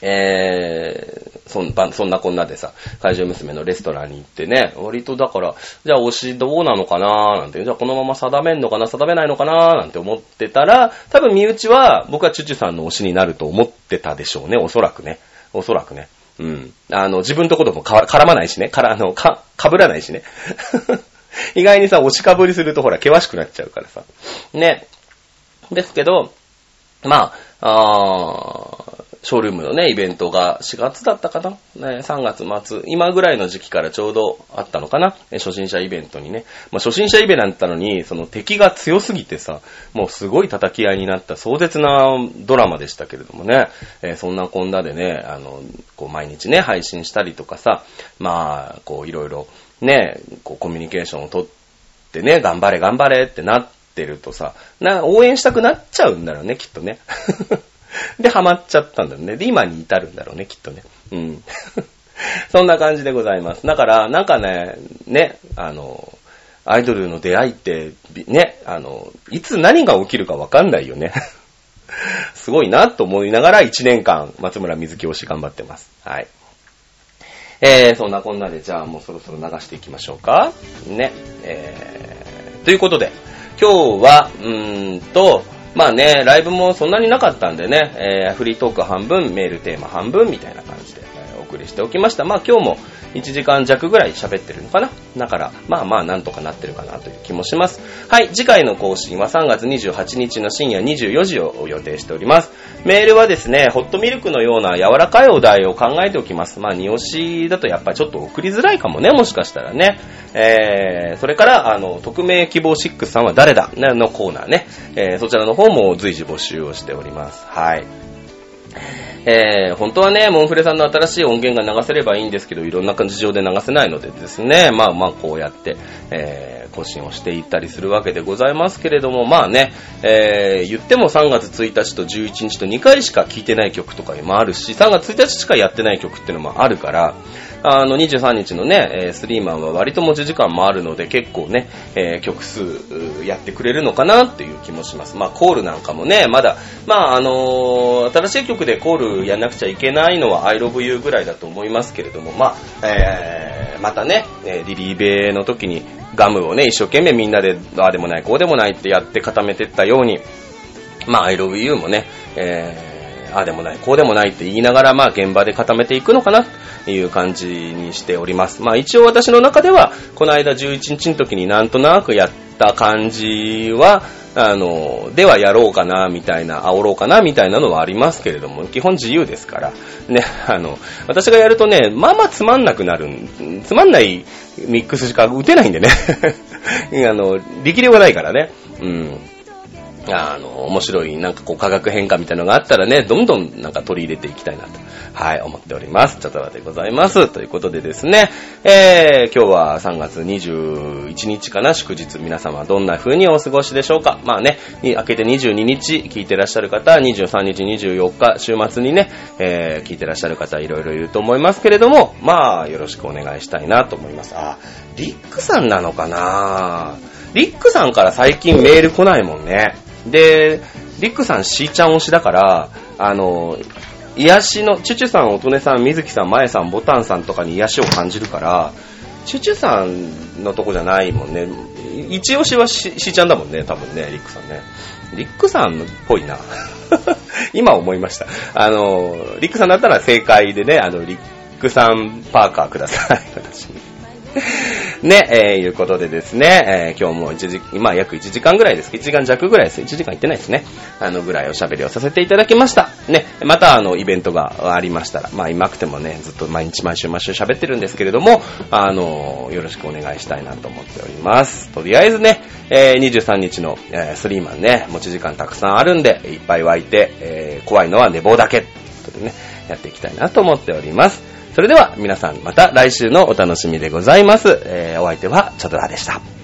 えー、そんな、そんなこんなでさ、怪獣娘のレストランに行ってね、割とだから、じゃあ推しどうなのかなーなんて、じゃあこのまま定めんのかな定めないのかなーなんて思ってたら、多分身内は僕はチュチュさんの推しになると思ってたでしょうね、おそらくね。おそらくね。うん。あの、自分とことも絡まないしね。から、あの、か、ぶらないしね。[LAUGHS] 意外にさ、押しかぶりするとほら、険しくなっちゃうからさ。ね。ですけど、まあ、あーショールームのね、イベントが4月だったかな、ね、?3 月末、今ぐらいの時期からちょうどあったのかな？初心者イベントにね。まあ、初心者イベントだったのに、その敵が強すぎてさ、もうすごい叩き合いになった壮絶なドラマでしたけれどもね。えーそんなこんなでね、あの、こう毎日ね、配信したりとかさ、まあ、こういろいろね、こうコミュニケーションをとってね、頑張れ頑張れってなってるとさ、な、応援したくなっちゃうんだろうね、きっとね。[LAUGHS] [LAUGHS] で、ハマっちゃったんだろうね。で、今に至るんだろうね、きっとね。うん。[LAUGHS] そんな感じでございます。だから、なんかね、ね、あの、アイドルの出会いって、ね、あの、いつ何が起きるかわかんないよね。[LAUGHS] すごいなと思いながら1年間、松村水木推し頑張ってます。はい。えー、そんなこんなで、じゃあもうそろそろ流していきましょうか。ね。えー、ということで、今日は、うーんと、まあね、ライブもそんなになかったんでね、えー、フリートーク半分、メールテーマ半分みたいな感じで、えお送りしておきました。まあ今日も1時間弱ぐらい喋ってるのかな？だから、まあまあなんとかなってるかなという気もします。はい、次回の更新は3月28日の深夜24時を予定しております。メールはですね、ホットミルクのような柔らかいお題を考えておきます。まあ、二押しだとやっぱちょっと送りづらいかもね、もしかしたらね。えー、それから、あの、匿名希望6さんは誰だ？のコーナーね。えー、そちらの方も随時募集をしております。はい。えー、本当はね、モンフレさんの新しい音源が流せればいいんですけど、いろんな事情で流せないのでですね、まあまあこうやって、えー、更新をしていったりするわけでございますけれども、まあね、えー、言っても3月1日と11日と2回しか聴いてない曲とかもあるし、3月1日しかやってない曲っていうのもあるから、あの、23日のね、えースリーマンは割と持ち時間もあるので、結構ね、えー曲数やってくれるのかなっていう気もします。まあ、コールなんかもね、まだ、まあ、あのー新しい曲でコールやんなくちゃいけないのは I love you ぐらいだと思いますけれども、まあ、えーまたね、リリーベの時にガムをね、一生懸命みんなで、ああでもない、こうでもないってやって固めてったように、まあ、I love you もね、えーああでもない、こうでもないって言いながら、まあ、現場で固めていくのかなという感じにしております。まあ、一応私の中では、この間11日の時になんとなくやった感じは、あの、ではやろうかな、みたいな、煽ろうかな、みたいなのはありますけれども、基本自由ですから、ね、あの、私がやるとね、まあまあつまんなくなる、つまんないミックスしか打てないんでね、[LAUGHS] あの、力量がないからね、うん。あの、面白い、なんかこう、化学変化みたいなのがあったらね、どんどんなんか取り入れていきたいなと、はい、思っております。ちょっとでございます。ということでですね、えー、今日は3月21日かな、祝日、皆様どんな風にお過ごしでしょうか。まあね、に明けて22日聞いてらっしゃる方、23日、24日、週末にね、えー、聞いてらっしゃる方、いろいろいると思いますけれども、まあ、よろしくお願いしたいなと思います。あ、リックさんなのかな？リックさんから最近メール来ないもんね。で、リックさん、シーちゃん推しだから、あの、癒しの、チュチュさん、乙女さん、水木さん、まえさん、ボタンさんとかに癒しを感じるから、チュチュさんのとこじゃないもんね。一押しはシシーちゃんだもんね、多分ね、リックさんね。リックさんっぽいな。[LAUGHS] 今思いました。あの、リックさんだったら正解でね、あの、リックさんパーカーください、私に。ね、えー、いうことでですね、えー、今日も1時、まあ約1時間ぐらいです1時間弱ぐらいです。1時間行ってないですね。あのぐらいおしゃべりをさせていただきました。ね、またあの、イベントがありましたら、まあ今くてもね、ずっと毎日毎週毎週喋ってるんですけれども、あの、よろしくお願いしたいなと思っております。とりあえずね、えー、23日の、えー、スリーマンね、持ち時間たくさんあるんで、いっぱい湧いて、えー、怖いのは寝坊だけ、ということでね、やっていきたいなと思っております。それでは皆さんまた来週のお楽しみでございます。えー、お相手はチャドラでした。